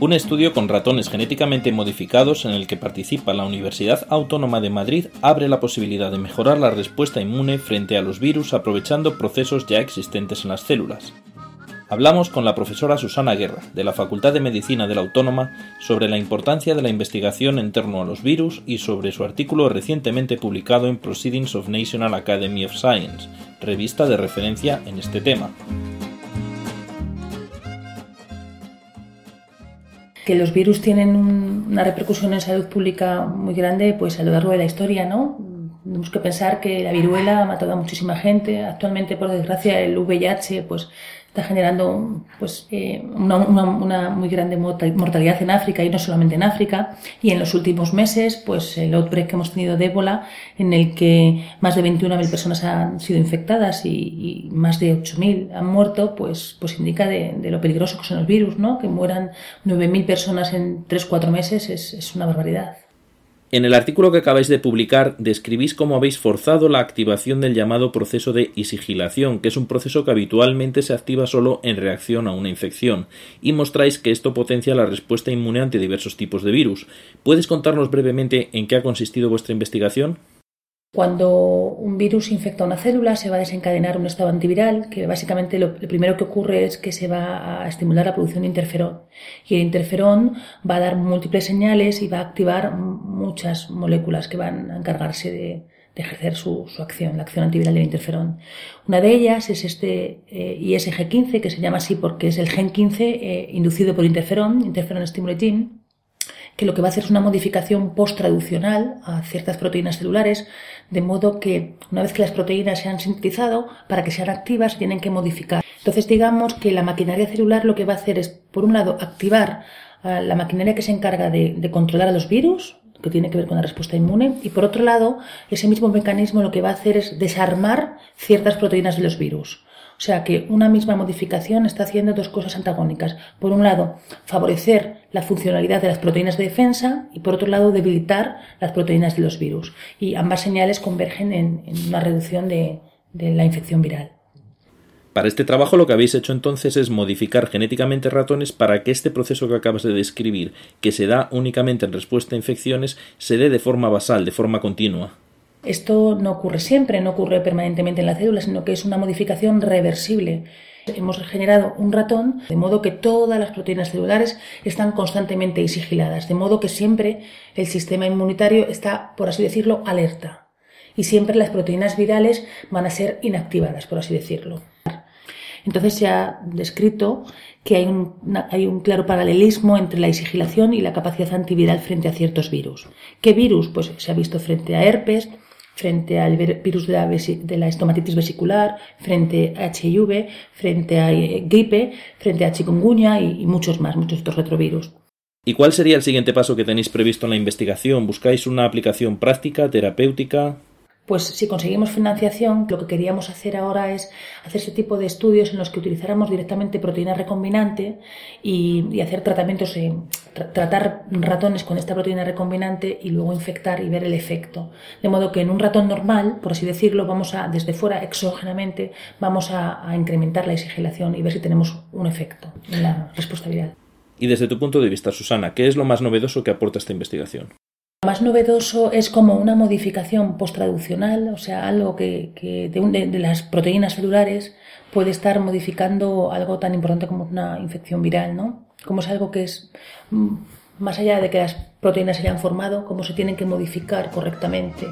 Un estudio con ratones genéticamente modificados en el que participa la Universidad Autónoma de Madrid abre la posibilidad de mejorar la respuesta inmune frente a los virus aprovechando procesos ya existentes en las células. Hablamos con la profesora Susana Guerra, de la Facultad de Medicina de la Autónoma, sobre la importancia de la investigación en torno a los virus y sobre su artículo recientemente publicado en Proceedings of National Academy of Science, revista de referencia en este tema. Que los virus tienen una repercusión en salud pública muy grande pues a lo largo de la historia, ¿no? Tenemos que pensar que la viruela ha matado a muchísima gente. Actualmente, por desgracia, el VIH pues está generando pues, eh, una, una, muy grande mortalidad en África y no solamente en África. Y en los últimos meses, pues el outbreak que hemos tenido de ébola, en el que más de 21.000 personas han sido infectadas y, más de 8.000 han muerto, pues, pues indica de, lo peligroso que son los virus, ¿no? Que mueran 9.000 personas en 3-4 meses es, es una barbaridad. En el artículo que acabáis de publicar describís cómo habéis forzado la activación del llamado proceso de isigilación, que es un proceso que habitualmente se activa solo en reacción a una infección, y mostráis que esto potencia la respuesta inmune ante diversos tipos de virus. ¿Puedes contarnos brevemente en qué ha consistido vuestra investigación? Cuando un virus infecta una célula se va a desencadenar un estado antiviral que básicamente lo, primero que ocurre es que se va a estimular la producción de interferón y el interferón va a dar múltiples señales y va a activar muchas moléculas que van a encargarse de, ejercer su, acción, la acción antiviral del interferón. Una de ellas es este eh, ISG15 que se llama así porque es el gen 15 eh, inducido por interferón, interferón stimulating que lo que va a hacer es una modificación post-traduccional a ciertas proteínas celulares, de modo que una vez que las proteínas se han sintetizado, para que sean activas, tienen que modificar. Entonces, digamos que la maquinaria celular lo que va a hacer es, por un lado, activar la maquinaria que se encarga de, de controlar a los virus, que tiene que ver con la respuesta inmune, y por otro lado, ese mismo mecanismo lo que va a hacer es desarmar ciertas proteínas de los virus. O sea que una misma modificación está haciendo dos cosas antagónicas. Por un lado, favorecer la funcionalidad de las proteínas de defensa y por otro lado, debilitar las proteínas de los virus. Y ambas señales convergen en, una reducción de, la infección viral. Para este trabajo lo que habéis hecho entonces es modificar genéticamente ratones para que este proceso que acabas de describir, que se da únicamente en respuesta a infecciones, se dé de forma basal, de forma continua. Esto no ocurre siempre, no ocurre permanentemente en la célula, sino que es una modificación reversible. Hemos generado un ratón de modo que todas las proteínas celulares están constantemente isigiladas, de modo que siempre el sistema inmunitario está, por así decirlo, alerta. Y siempre las proteínas virales van a ser inactivadas, por así decirlo. Entonces se ha descrito que hay un, hay un, claro paralelismo entre la isigilación y la capacidad antiviral frente a ciertos virus. ¿Qué virus? Pues se ha visto frente a herpes, frente al virus de la, de la estomatitis vesicular, frente a HIV, frente a eh, gripe, frente a chikungunya y, y muchos más, muchos otros retrovirus. ¿Y cuál sería el siguiente paso que tenéis previsto en la investigación? ¿Buscáis una aplicación práctica, terapéutica? Pues si conseguimos financiación, lo que queríamos hacer ahora es hacer ese tipo de estudios en los que utilizáramos directamente proteína recombinante y, hacer tratamientos, tratar ratones con esta proteína recombinante y luego infectar y ver el efecto. De modo que en un ratón normal, por así decirlo, vamos a, desde fuera, exógenamente, vamos a, incrementar la exigilación y ver si tenemos un efecto en la respuesta viral. Y desde tu punto de vista, Susana, ¿qué es lo más novedoso que aporta esta investigación? Más novedoso es como una modificación postraduccional, o sea, algo que, de, las proteínas celulares puede estar modificando algo tan importante como una infección viral, ¿no? Como es algo que es mm, más allá de que las proteínas se hayan formado, cómo se tienen que modificar correctamente.